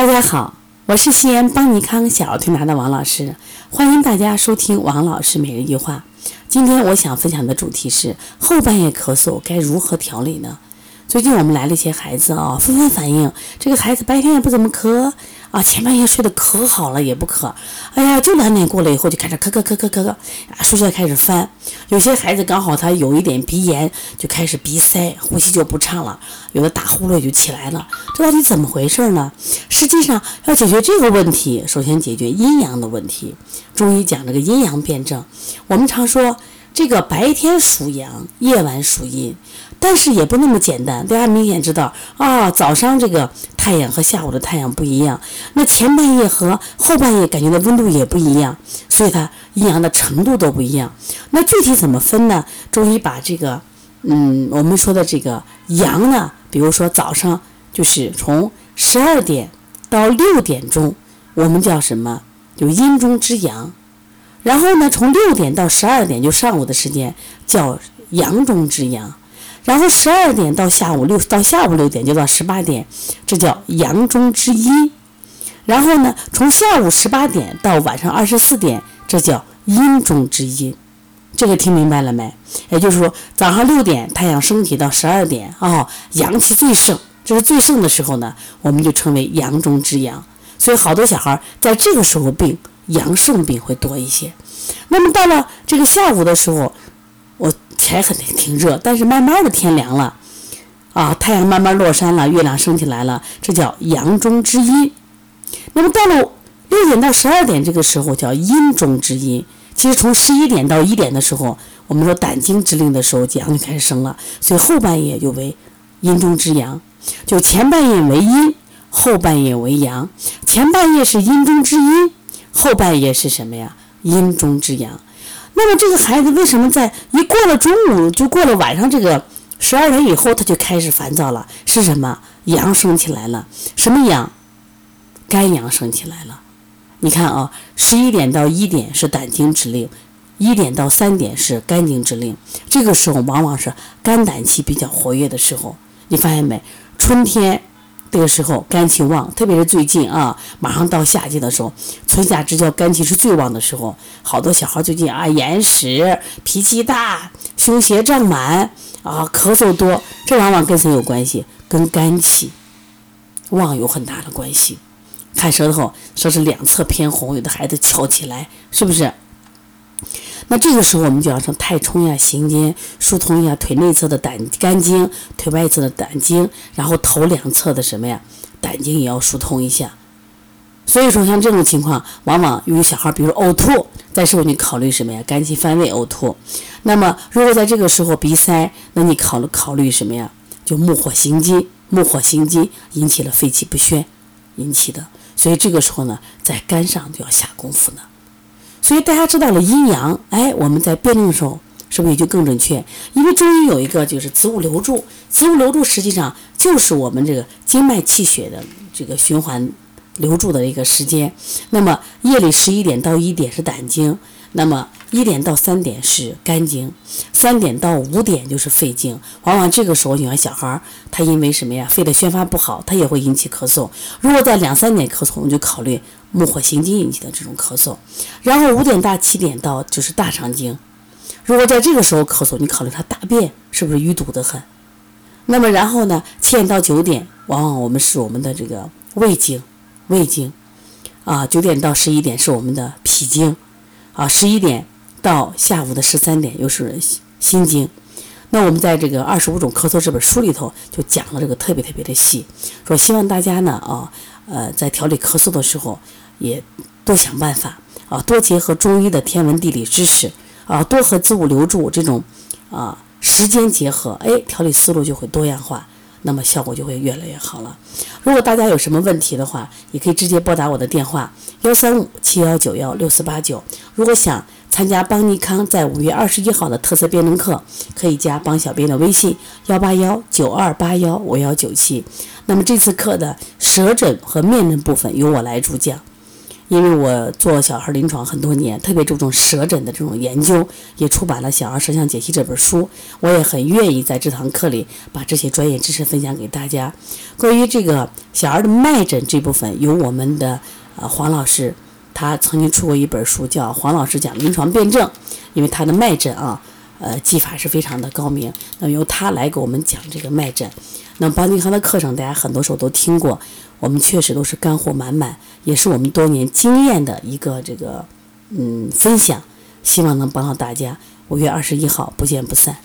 大家好，我是西安邦尼康小儿推拿的王老师，欢迎大家收听王老师每日一句话。今天我想分享的主题是后半夜咳嗽该如何调理呢？最近我们来了一些孩子啊，纷纷反映这个孩子白天也不怎么咳啊，前半夜睡得可好了也不咳，哎呀，就两点过了以后就开始咳咳咳咳咳咳，睡觉开始翻。有些孩子刚好他有一点鼻炎，就开始鼻塞，呼吸就不畅了，有的打呼噜就起来了，这到底怎么回事呢？实际上要解决这个问题，首先解决阴阳的问题。中医讲这个阴阳辩证，我们常说。这个白天属阳，夜晚属阴，但是也不那么简单。大家明显知道啊，早上这个太阳和下午的太阳不一样，那前半夜和后半夜感觉的温度也不一样，所以它阴阳的程度都不一样。那具体怎么分呢？中医把这个，嗯，我们说的这个阳呢，比如说早上就是从十二点到六点钟，我们叫什么？就阴中之阳。然后呢，从六点到十二点，就上午的时间叫阳中之阳；然后十二点到下午六到下午六点，就到十八点，这叫阳中之阴；然后呢，从下午十八点到晚上二十四点，这叫阴中之阴。这个听明白了没？也就是说，早上六点太阳升起到十二点啊，阳气最盛，这是最盛的时候呢，我们就称为阳中之阳。所以好多小孩在这个时候病。阳盛病会多一些，那么到了这个下午的时候，还很挺热，但是慢慢的天凉了，啊，太阳慢慢落山了，月亮升起来了，这叫阳中之阴。那么到了六点到十二点这个时候叫阴中之阴。其实从十一点到一点的时候，我们说胆经之令的时候，阳就开始升了，所以后半夜就为阴中之阳，就前半夜为阴，后半夜为阳，前半夜是阴中之阴。后半夜是什么呀？阴中之阳。那么这个孩子为什么在一过了中午，就过了晚上这个十二点以后，他就开始烦躁了？是什么？阳升起来了。什么阳？肝阳升起来了。你看啊，十一点到一点是胆经之令，一点到三点是肝经之令。这个时候往往是肝胆气比较活跃的时候。你发现没？春天。这个时候肝气旺，特别是最近啊，马上到夏季的时候，春夏之交肝气是最旺的时候。好多小孩最近啊，眼屎、脾气大、胸胁胀满啊，咳嗽多，这往往跟谁有关系？跟肝气旺有很大的关系。看舌头，说是两侧偏红，有的孩子翘起来，是不是？那这个时候我们就要从太冲呀、行间疏通一下腿内侧的胆肝经，腿外侧的胆经，然后头两侧的什么呀，胆经也要疏通一下。所以说像这种情况，往往由于小孩比如呕吐，在时候你考虑什么呀？肝气犯胃呕吐。那么如果在这个时候鼻塞，那你考虑考虑什么呀？就木火行金，木火行金引起了肺气不宣引起的。所以这个时候呢，在肝上就要下功夫呢。所以大家知道了阴阳，哎，我们在辩证的时候是不是也就更准确？因为中医有一个就是子午流注，子午流注实际上就是我们这个经脉气血的这个循环流注的一个时间。那么夜里十一点到一点是胆经，那么一点到三点是肝经，三点到五点就是肺经。往往这个时候，你看小孩儿他因为什么呀？肺的宣发不好，他也会引起咳嗽。如果在两三点咳嗽，我们就考虑。木火行金引起的这种咳嗽，然后五点到七点到就是大肠经。如果在这个时候咳嗽，你考虑他大便是不是淤堵得很？那么然后呢，七点到九点，往往我们是我们的这个胃经，胃经。啊，九点到十一点是我们的脾经，啊，十一点到下午的十三点又是心经。那我们在这个二十五种咳嗽这本书里头就讲了这个特别特别的细，说希望大家呢啊。呃，在调理咳嗽的时候，也多想办法啊，多结合中医的天文地理知识啊，多和子午流注这种啊时间结合，哎，调理思路就会多样化，那么效果就会越来越好了。如果大家有什么问题的话，也可以直接拨打我的电话幺三五七幺九幺六四八九。如果想参加邦尼康在五月二十一号的特色辩论课，可以加邦小编的微信幺八幺九二八幺五幺九七。那么这次课的舌诊和面诊部分由我来主讲，因为我做小孩临床很多年，特别注重舌诊的这种研究，也出版了《小儿舌象解析》这本书。我也很愿意在这堂课里把这些专业知识分享给大家。关于这个小儿的脉诊这部分，由我们的呃黄老师，他曾经出过一本书，叫《黄老师讲临床辩证》，因为他的脉诊啊，呃技法是非常的高明。那由他来给我们讲这个脉诊。那邦尼康的课程，大家很多时候都听过，我们确实都是干货满满，也是我们多年经验的一个这个嗯分享，希望能帮到大家。五月二十一号，不见不散。